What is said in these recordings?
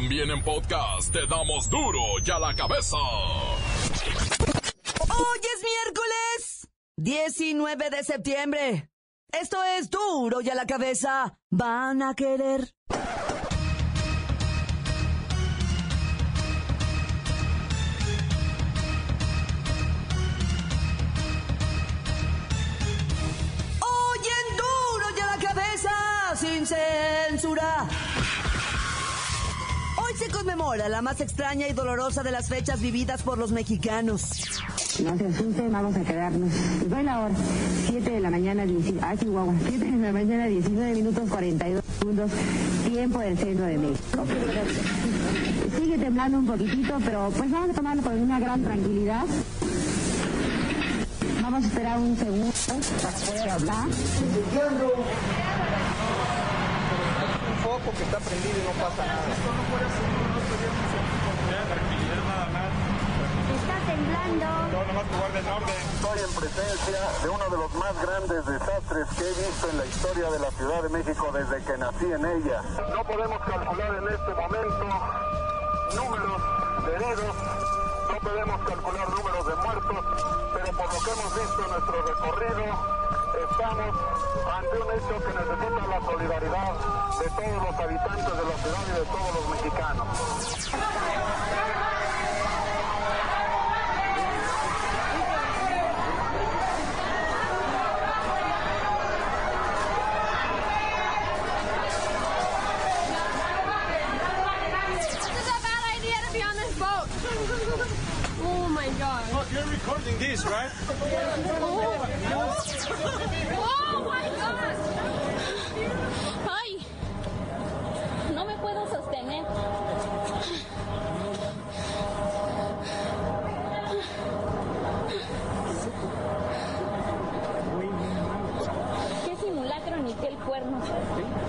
También en podcast te damos duro y a la cabeza. Hoy es miércoles 19 de septiembre. Esto es duro y a la cabeza. Van a querer. Hoy en duro y a la cabeza. Sin censura. Se conmemora la más extraña y dolorosa de las fechas vividas por los mexicanos. No se asusten, vamos a quedarnos. Les doy la hora. 7 de la mañana, 19, ah, Chihuahua. 7 de la mañana, 19 minutos 42 segundos. Tiempo del centro de México. Sigue temblando un poquitito, pero pues vamos a tomarlo con una gran tranquilidad. Vamos a esperar un segundo para poder hablar. Foco que está prendido y no pasa nada. Tranquilidad nada más. Está temblando. No, nomás que guarden orden. Estoy en presencia de uno de los más grandes desastres que he visto en la historia de la Ciudad de México desde que nací en ella. No podemos calcular en este momento números de heridos, no podemos calcular números de muertos, pero por lo que hemos visto en nuestro recorrido, estamos ante un hecho que todos los habitantes de la ciudad y de todos los mexicanos. Ni qué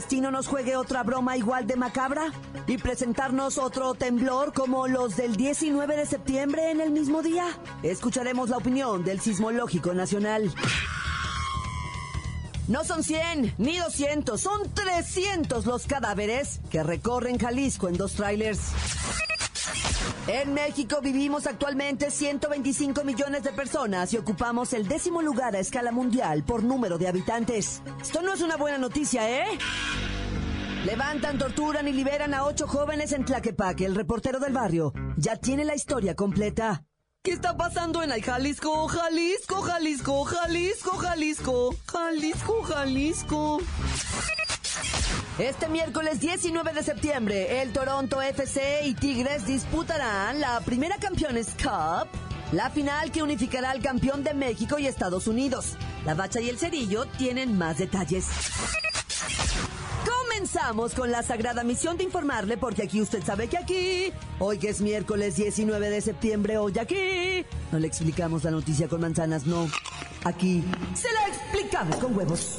destino nos juegue otra broma igual de macabra? ¿Y presentarnos otro temblor como los del 19 de septiembre en el mismo día? Escucharemos la opinión del Sismológico Nacional. No son 100 ni 200, son 300 los cadáveres que recorren Jalisco en dos trailers. En México vivimos actualmente 125 millones de personas y ocupamos el décimo lugar a escala mundial por número de habitantes. Esto no es una buena noticia, ¿eh? Levantan, torturan y liberan a ocho jóvenes en Tlaquepaque. El reportero del barrio ya tiene la historia completa. ¿Qué está pasando en el Jalisco? Jalisco, Jalisco, Jalisco, Jalisco, Jalisco, Jalisco. Este miércoles 19 de septiembre, el Toronto FC y Tigres disputarán la primera Campeones Cup, la final que unificará al campeón de México y Estados Unidos. La Bacha y el Cerillo tienen más detalles. Comenzamos con la sagrada misión de informarle, porque aquí usted sabe que aquí, hoy que es miércoles 19 de septiembre, hoy aquí, no le explicamos la noticia con manzanas, no. Aquí se la explicamos con huevos.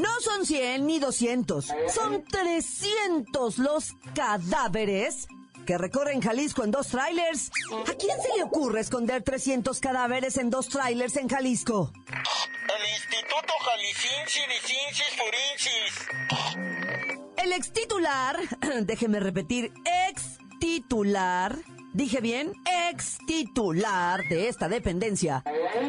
No son 100 ni 200, son 300 los cadáveres que recorren Jalisco en dos trailers. ¿A quién se le ocurre esconder 300 cadáveres en dos trailers en Jalisco? El Instituto Jalicinsis. El ex titular, déjeme repetir, ex titular Dije bien, ex titular de esta dependencia.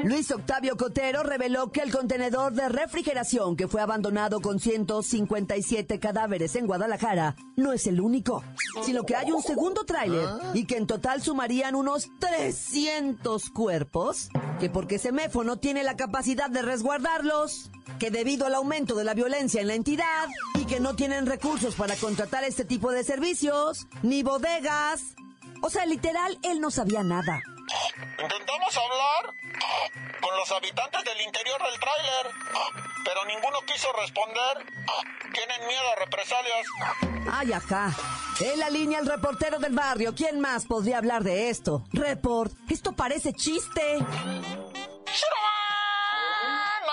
Luis Octavio Cotero reveló que el contenedor de refrigeración que fue abandonado con 157 cadáveres en Guadalajara no es el único, sino que hay un segundo tráiler y que en total sumarían unos 300 cuerpos, que porque Semefo no tiene la capacidad de resguardarlos, que debido al aumento de la violencia en la entidad y que no tienen recursos para contratar este tipo de servicios, ni bodegas, o sea, literal, él no sabía nada. Intentamos hablar con los habitantes del interior del tráiler, pero ninguno quiso responder. Tienen miedo a represalias. Ay, ajá. En la línea el reportero del barrio. ¿Quién más podría hablar de esto? Report, esto parece chiste. No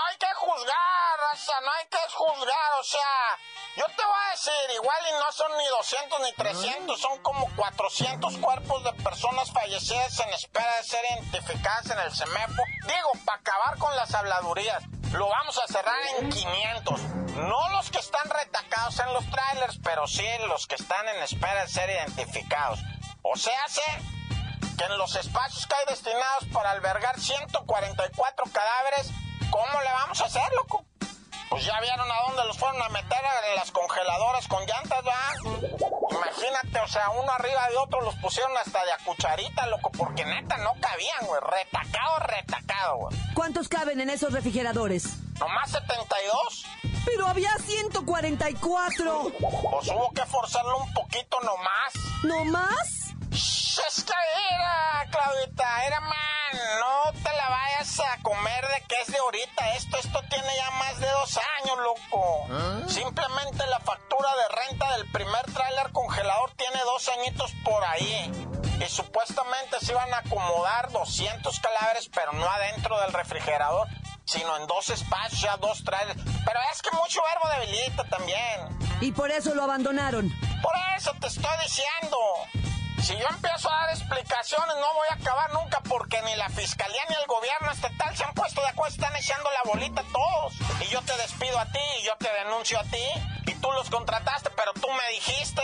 hay que juzgar, raza, no hay que juzgar, o sea... Yo te voy a decir, igual y no son ni 200 ni 300, son como 400 cuerpos de personas fallecidas en espera de ser identificadas en el CEMEFO. Digo, para acabar con las habladurías, lo vamos a cerrar en 500. No los que están retacados en los trailers, pero sí los que están en espera de ser identificados. O sea, sé que en los espacios que hay destinados para albergar 144 cadáveres, ¿cómo le vamos a hacer, loco? Pues ya vieron a dónde los fueron a meter en las congeladoras con llantas, ¿va? Imagínate, o sea, uno arriba de otro los pusieron hasta de a cucharita, loco, porque neta no cabían, güey. Retacado, retacado, güey. ¿Cuántos caben en esos refrigeradores? Nomás 72. Pero había 144. Pues hubo que forzarlo un poquito nomás. ¿No más? Es que ya más de dos años, loco. Simplemente la factura de renta del primer tráiler congelador tiene dos añitos por ahí. Y supuestamente se iban a acomodar 200 cadáveres, pero no adentro del refrigerador, sino en dos espacios, ya dos trailers. Pero es que mucho verbo debilita también. Y por eso lo abandonaron. Por eso te estoy diciendo. Si yo empiezo a dar explicaciones no voy a acabar nunca porque ni la fiscalía ni el gobierno estatal se han puesto de acuerdo, están echando la bolita todos. Y yo te despido a ti y yo te denuncio a ti y tú los contrataste, pero tú me dijiste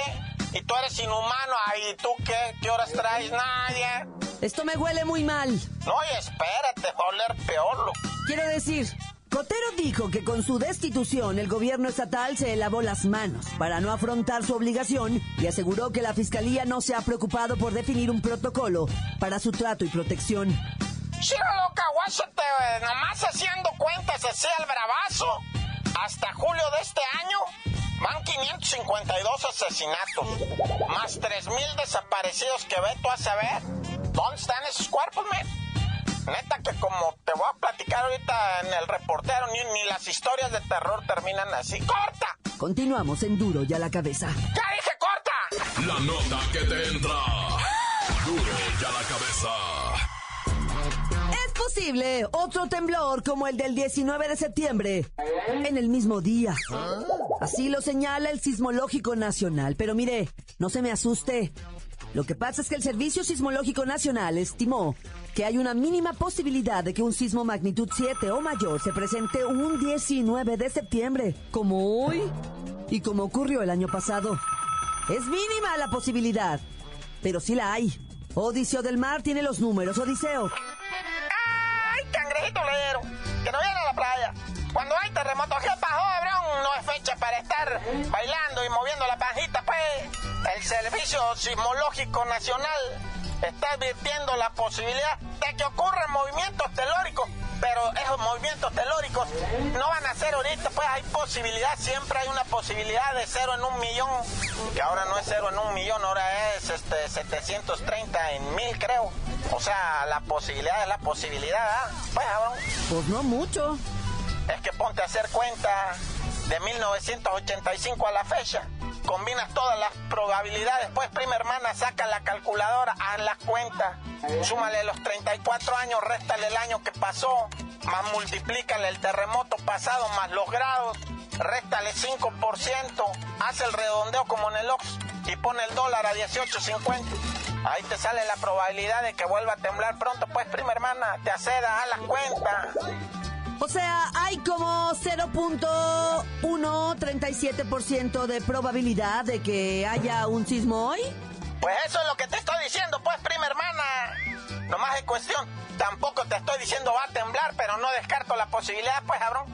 y tú eres inhumano. Ay, ¿tú qué? ¿Qué horas traes? Nadie. Esto me huele muy mal. No, y espérate, va a oler peor. Lo... Quiero decir, Cotero dijo que con su destitución el gobierno estatal se lavó las manos para no afrontar su obligación y aseguró que la fiscalía no se ha preocupado por definir un protocolo para su trato y protección. Sí, loca, guásate, nomás haciendo cuentas así al bravazo. Hasta julio de este año van 552 asesinatos, más 3.000 desaparecidos que ve tú a saber. ¿Dónde están esos cuerpos, men? Neta que como te voy a platicar ahorita en el reportero, ni, ni las historias de terror terminan así. ¡Corta! Continuamos en Duro y a la cabeza. ¡Ya dije corta! La nota que te entra. Duro y a la cabeza. Es posible otro temblor como el del 19 de septiembre, en el mismo día. Así lo señala el Sismológico Nacional. Pero mire, no se me asuste. Lo que pasa es que el Servicio Sismológico Nacional estimó que hay una mínima posibilidad de que un sismo magnitud 7 o mayor se presente un 19 de septiembre, como hoy y como ocurrió el año pasado. Es mínima la posibilidad, pero sí la hay. Odiseo del Mar tiene los números, Odiseo. ¡Ay, cangrejito leero! Que no viene a la playa. Cuando hay terremoto, ¿qué pasó, Abrón? No es fecha para estar bailando y moviendo la panjita, pues. Servicio Sismológico Nacional está advirtiendo la posibilidad de que ocurran movimientos telóricos, pero esos movimientos telóricos no van a ser ahorita, pues hay posibilidad, siempre hay una posibilidad de cero en un millón, que ahora no es cero en un millón, ahora es este 730 en mil, creo. O sea, la posibilidad es la posibilidad, ¿ah? Pues, pues no mucho. Es que ponte a hacer cuenta de 1985 a la fecha combinas todas las probabilidades, pues prima hermana, saca la calculadora, haz la cuenta, súmale los 34 años, réstale el año que pasó, más multiplícale el terremoto pasado, más los grados, réstale 5%, haz el redondeo como en el Ox y pone el dólar a 18.50. Ahí te sale la probabilidad de que vuelva a temblar pronto, pues prima hermana, te aceda, haz la cuenta. O sea, hay como 0.137% de probabilidad de que haya un sismo hoy. Pues eso es lo que te estoy diciendo, pues, prima hermana. Nomás es cuestión. Tampoco te estoy diciendo va a temblar, pero no descarto la posibilidad, pues, cabrón.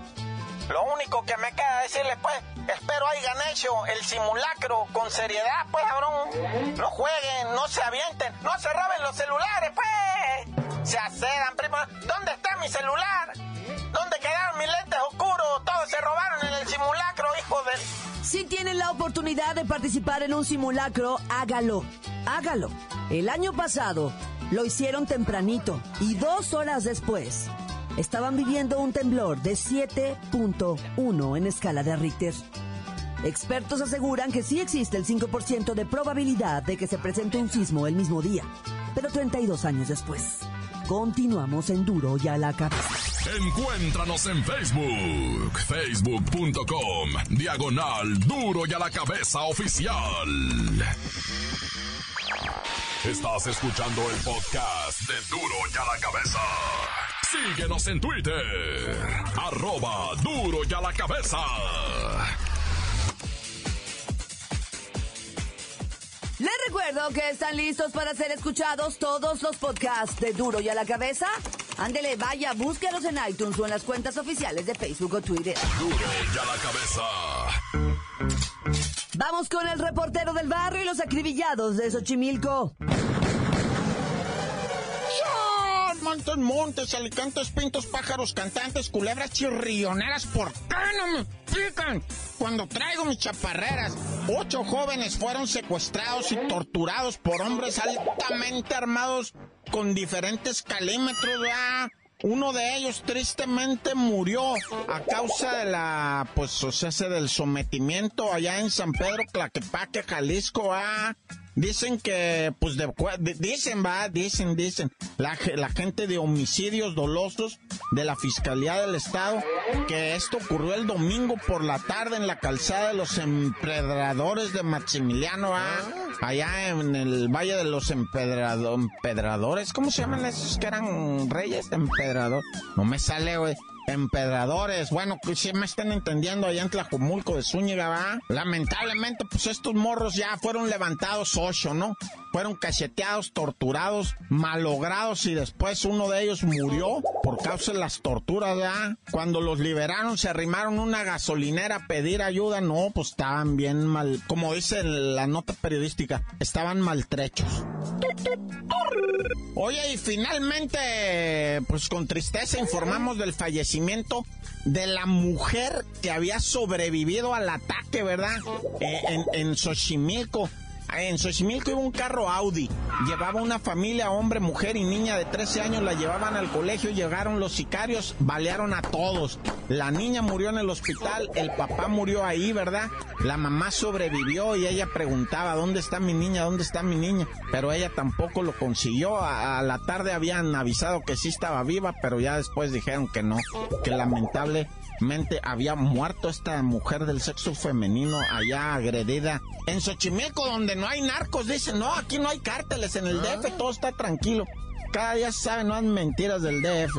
Lo único que me queda decirle, pues, espero hayan hecho el simulacro con seriedad, pues, cabrón. No jueguen, no se avienten, no se roben los celulares, pues. Se acedan, prima. ¿Dónde está mi celular? ¿Dónde quedaron mis lentes oscuros? Todos se robaron en el simulacro, hijo de... Si tienen la oportunidad de participar en un simulacro, hágalo. Hágalo. El año pasado lo hicieron tempranito y dos horas después estaban viviendo un temblor de 7.1 en escala de Richter. Expertos aseguran que sí existe el 5% de probabilidad de que se presente un sismo el mismo día, pero 32 años después. Continuamos en duro y a la cabeza. Encuéntranos en Facebook, facebook.com, diagonal duro y a la cabeza oficial. Estás escuchando el podcast de duro y a la cabeza. Síguenos en Twitter, arroba duro y a la cabeza. Les recuerdo que están listos para ser escuchados todos los podcasts de Duro y a la Cabeza. Ándele, vaya, búsquelos en iTunes o en las cuentas oficiales de Facebook o Twitter. Duro y a la cabeza. Vamos con el reportero del barrio y los acribillados de Xochimilco. Montes, montes, alicantes, pintos, pájaros, cantantes, culebras chirrioneras. ¿Por qué no me explican? Cuando traigo mis chaparreras, ocho jóvenes fueron secuestrados y torturados por hombres altamente armados con diferentes calímetros, ¿verdad? Uno de ellos tristemente murió a causa de la, pues, o sea, del sometimiento allá en San Pedro, Claquepaque, Jalisco, ah. Dicen que, pues, de, dicen, va, dicen, dicen, la, la gente de homicidios dolosos de la Fiscalía del Estado, que esto ocurrió el domingo por la tarde en la calzada de los empedradores de Maximiliano, ah, allá en el Valle de los Empedrado- Empedradores, ¿cómo se llaman esos que eran reyes? No me sale, güey. Empedradores, bueno, que si me están entendiendo allá en Tlajumulco de Zúñiga, ¿va? Lamentablemente, pues estos morros ya fueron levantados ocho, ¿no? Fueron cacheteados, torturados, malogrados y después uno de ellos murió por causa de las torturas, ¿verdad? Cuando los liberaron se arrimaron una gasolinera a pedir ayuda, no, pues estaban bien mal, como dice la nota periodística, estaban maltrechos. Oye, y finalmente, pues con tristeza informamos del fallecimiento de la mujer que había sobrevivido al ataque, ¿verdad? Eh, en, en Xochimilco. En Xochimilco iba un carro Audi. Llevaba una familia, hombre, mujer y niña de 13 años. La llevaban al colegio. Llegaron los sicarios, balearon a todos. La niña murió en el hospital. El papá murió ahí, ¿verdad? La mamá sobrevivió y ella preguntaba, ¿dónde está mi niña? ¿Dónde está mi niña? Pero ella tampoco lo consiguió. A, la tarde habían avisado que sí estaba viva, pero ya después dijeron que no. Que lamentablemente había muerto esta mujer del sexo femenino allá agredida en Xochimilco, donde no hay narcos. Dicen, no, aquí no hay cárteles, en el DF todo está tranquilo. Cada día se sabe, no hay mentiras del DF.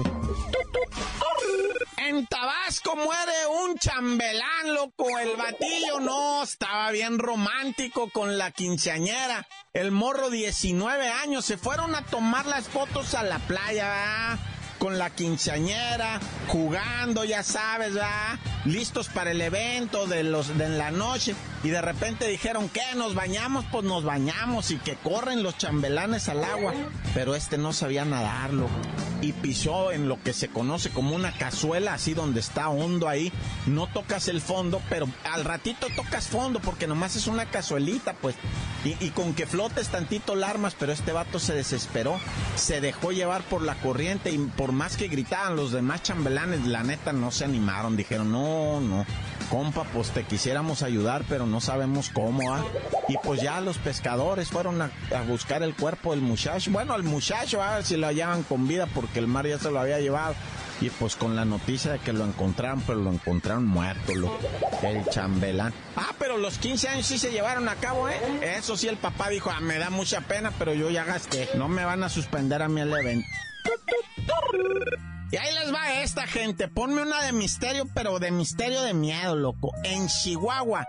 En Tabasco muere un chambelán, loco. El batillo no, estaba bien romántico con la quinceañera. El morro, 19 años, se fueron a tomar las fotos a la playa, ¿verdad? Con la quinceañera, jugando, ya sabes, ¿verdad? Listos para el evento de los de la noche. Y de repente dijeron, ¿qué? ¿Nos bañamos? Pues nos bañamos y que corren los chambelanes al agua. Pero este no sabía nadarlo. Y pisó en lo que se conoce como una cazuela, así donde está hondo ahí. No tocas el fondo, pero al ratito tocas fondo porque nomás es una cazuelita, pues. Y, con que flotes tantito la armas, pero este vato se desesperó. Se dejó llevar por la corriente y por más que gritaban los demás chambelanes, la neta no se animaron. Dijeron, no, no. compa, pues te quisiéramos ayudar, pero no sabemos cómo, ¿ah? Y pues ya los pescadores fueron a, buscar el cuerpo del muchacho. Bueno, al muchacho, a ver si lo hallaban con vida, porque el mar ya se lo había llevado. Y pues con la noticia de que lo encontraron, pero lo encontraron muerto, el chambelán. Ah, pero los 15 años sí se llevaron a cabo, ¿eh? Eso sí, el papá dijo, ah, me da mucha pena, pero yo ya gasté. No me van a suspender a mí el evento. Y ahí les va esta gente. Ponme una de misterio, pero de misterio de miedo, loco. En Chihuahua,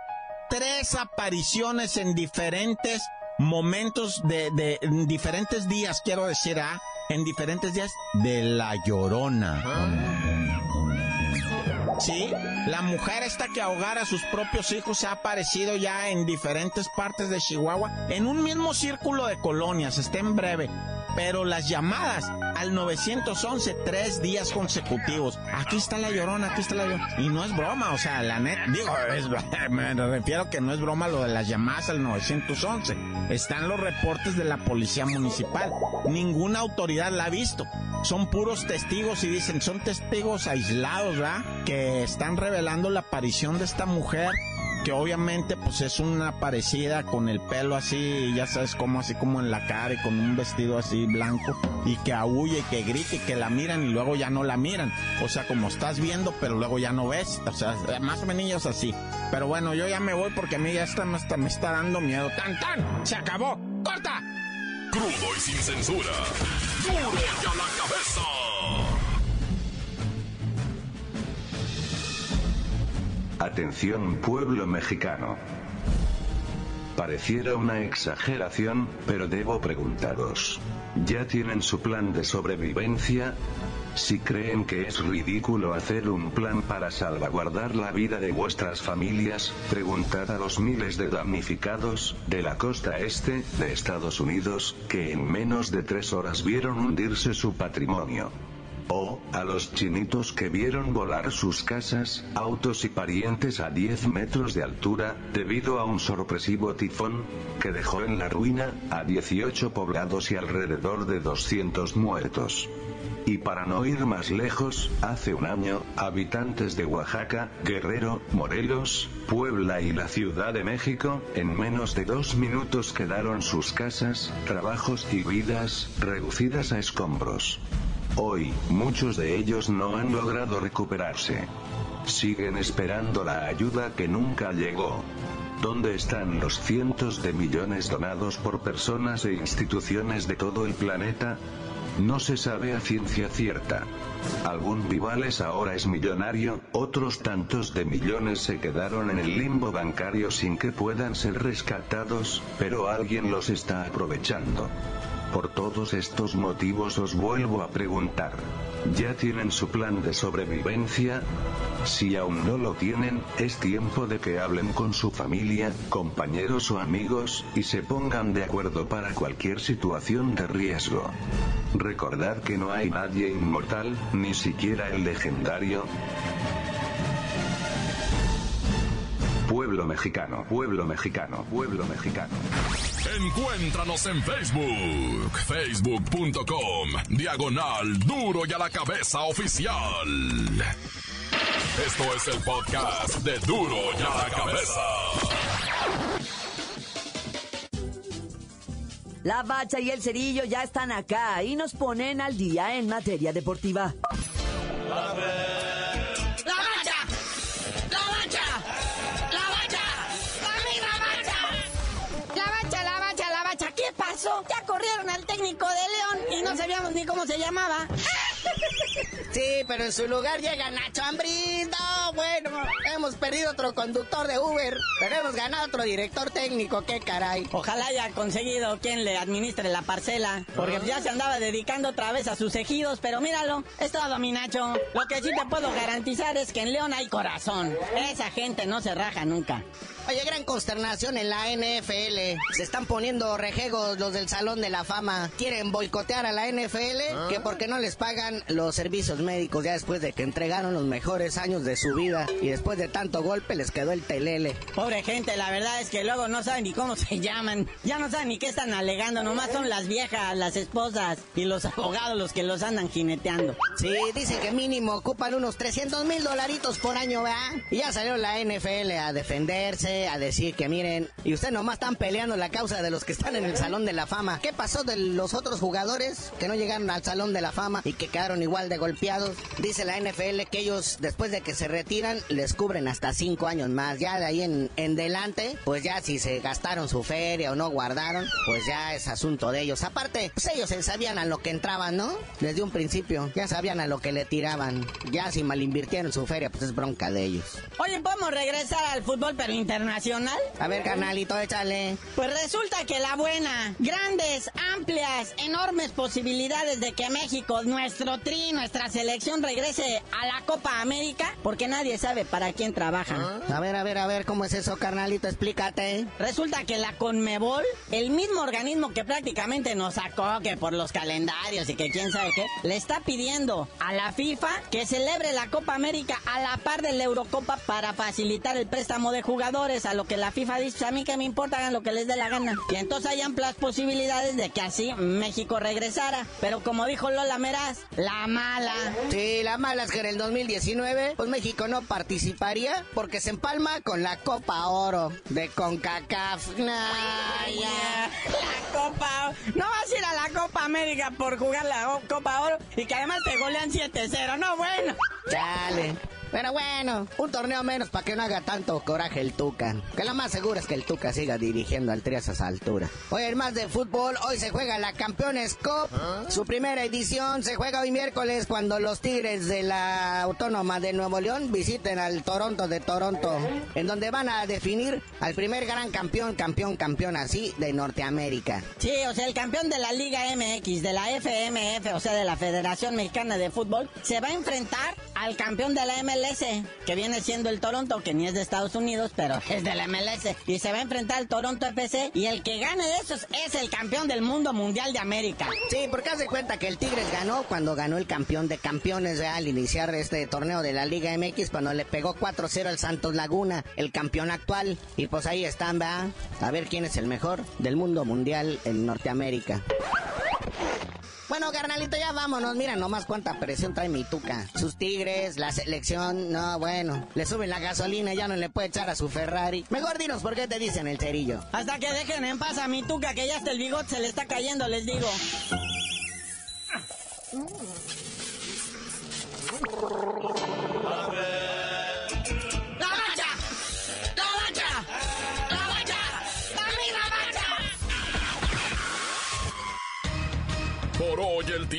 tres apariciones en diferentes momentos de, de en diferentes días, quiero decir, ¿ah? En diferentes días de la llorona. Sí, la mujer esta que ahogara a sus propios hijos ha aparecido ya en diferentes partes de Chihuahua, en un mismo círculo de colonias, está en breve. Pero las llamadas al 911 tres días consecutivos. Aquí está la llorona, aquí está la llorona. Y no es broma, o sea, la net, digo, es- me refiero que no es broma lo de las llamadas al 911. Están los reportes de la policía municipal. Ninguna autoridad la ha visto. Son puros testigos y dicen, son testigos aislados, ¿verdad? Que están revelando la aparición de esta mujer que obviamente pues es una parecida con el pelo así, ya sabes como así como en la cara y con un vestido así blanco y que aúlle y que grite y que la miran y luego ya no la miran. O sea, como estás viendo pero luego ya no ves. O sea, más o menos así. Pero bueno, yo ya me voy porque a mí ya está, me está, me está dando miedo. ¡Tan, tan! ¡Se acabó! ¡Corta! Crudo y sin censura. Duro y a la cabeza. Atención pueblo mexicano. Pareciera una exageración, pero debo preguntaros. ¿Ya tienen su plan de sobrevivencia? Si creen que es ridículo hacer un plan para salvaguardar la vida de vuestras familias, preguntad a los miles de damnificados de la costa este de Estados Unidos, que en menos de tres horas vieron hundirse su patrimonio. O, a los chinitos que vieron volar sus casas, autos y parientes a 10 metros de altura, debido a un sorpresivo tifón, que dejó en la ruina, a 18 poblados y alrededor de 200 muertos. Y para no ir más lejos, hace un año, habitantes de Oaxaca, Guerrero, Morelos, Puebla y la Ciudad de México, en menos de dos minutos quedaron sus casas, trabajos y vidas, reducidas a escombros. Hoy, muchos de ellos no han logrado recuperarse. Siguen esperando la ayuda que nunca llegó. ¿Dónde están los cientos de millones donados por personas e instituciones de todo el planeta? No se sabe a ciencia cierta. Algún Vivales ahora es millonario, otros tantos de millones se quedaron en el limbo bancario sin que puedan ser rescatados, pero alguien los está aprovechando. Por todos estos motivos os vuelvo a preguntar. ¿Ya tienen su plan de sobrevivencia? Si aún no lo tienen, es tiempo de que hablen con su familia, compañeros o amigos, y se pongan de acuerdo para cualquier situación de riesgo. Recordad que no hay nadie inmortal, ni siquiera el legendario. Pueblo mexicano, pueblo mexicano, pueblo mexicano. Encuéntranos en Facebook, facebook.com, diagonal duro y a la cabeza oficial. Esto es el podcast de duro y a la cabeza. La bacha y el cerillo ya están acá y nos ponen al día en materia deportiva. ¡La técnico de León y no sabíamos ni cómo se llamaba. Sí, pero en su lugar llega Nacho Ambrín. No, bueno, hemos perdido otro conductor de Uber, pero hemos ganado otro director técnico. ¡Qué caray! Ojalá haya conseguido quien le administre la parcela, porque ya se andaba dedicando otra vez a sus ejidos, pero míralo, es todo mi Nacho. Lo que sí te puedo garantizar es que en León hay corazón. Esa gente no se raja nunca. Oye, gran consternación en la NFL. Se están poniendo rejegos los del Salón de la Fama. Quieren boicotear a la NFL que porque no les pagan los servicios médicos ya después de que entregaron los mejores años de su vida y después de tanto golpe les quedó el telele. Pobre gente, la verdad es que luego no saben ni cómo se llaman. Ya no saben ni qué están alegando. Nomás son las viejas, las esposas y los abogados los que los andan jineteando. Sí, dicen que mínimo ocupan unos 300 mil dolaritos por año, ¿verdad? Y ya salió la NFL a defenderse, a decir que miren, y ustedes nomás están peleando la causa de los que están en el Salón de la Fama. ¿Qué pasó de los otros jugadores que no llegaron al Salón de la Fama y que quedaron igual de golpeados? Dice la NFL que ellos, después de que se retiran, les cubren hasta cinco años más. Ya de ahí en, en delante, pues ya si se gastaron su feria o no guardaron, pues ya es asunto de ellos. Aparte, pues ellos sabían a lo que entraban, ¿no? Desde un principio, ya sabían a lo que le tiraban. Ya si mal invirtieron su feria, pues es bronca de ellos. Oye, ¿podemos regresar al fútbol pero internacional? A ver, carnalito, échale. Pues resulta que la buena, grandes, amplias, enormes posibilidades de que México, nuestro tri, nuestra selección regrese a la Copa América, porque nadie sabe para quién trabajan. A ver, a ver, a ver, ¿cómo es eso, carnalito? Explícate. Resulta que la Conmebol, el mismo organismo que prácticamente nos sacó que por los calendarios y que quién sabe qué, le está pidiendo a la FIFA que celebre la Copa América a la par de la Eurocopa para facilitar el préstamo de jugadores, a lo que la FIFA dice, "Pues a mí que me importa, hagan lo que les dé la gana. Y entonces hay amplias posibilidades de que así México regresara. Pero como dijo Lola Meraz, la mala. Sí, la mala es que en el 2019, pues México no participaría porque se empalma con la Copa Oro de CONCACAF. Nah, ya. La Copa No vas a ir a la Copa América por jugar la Copa Oro y que además te golean 7-0. No, bueno. Dale. Pero bueno, un torneo menos para que no haga tanto coraje el Tuca. Que lo más seguro es que el Tuca siga dirigiendo al Tri a esas alturas. Hoy en más de fútbol, hoy se juega la Campeones Cup. Su primera edición se juega hoy miércoles cuando los Tigres de la Autónoma de Nuevo León visiten al Toronto de Toronto. En donde van a definir al primer gran campeón, campeón, campeón así de Norteamérica. Sí, o sea, el campeón de la Liga MX, de la FMF, o sea, de la Federación Mexicana de Fútbol, se va a enfrentar al campeón de la MLS, que viene siendo el Toronto, que ni es de Estados Unidos, pero es de la MLS. Y se va a enfrentar al Toronto FC, y el que gane de esos es el campeón del mundo mundial de América. Sí, porque haz de cuenta que el Tigres ganó cuando ganó el campeón de campeones al iniciar este torneo de la Liga MX, cuando le pegó 4-0 al Santos Laguna, el campeón actual. Y pues ahí están, ¿verdad? A ver quién es el mejor del mundo mundial en Norteamérica. Bueno, carnalito, ya vámonos. Mira nomás cuánta presión trae mi tuca. Sus tigres, la selección, no, bueno. Le suben la gasolina y ya no le puede echar a su Ferrari. Mejor dinos por qué te dicen el cerillo. Hasta que dejen en paz a mi tuca, que ya hasta el bigote se le está cayendo, les digo.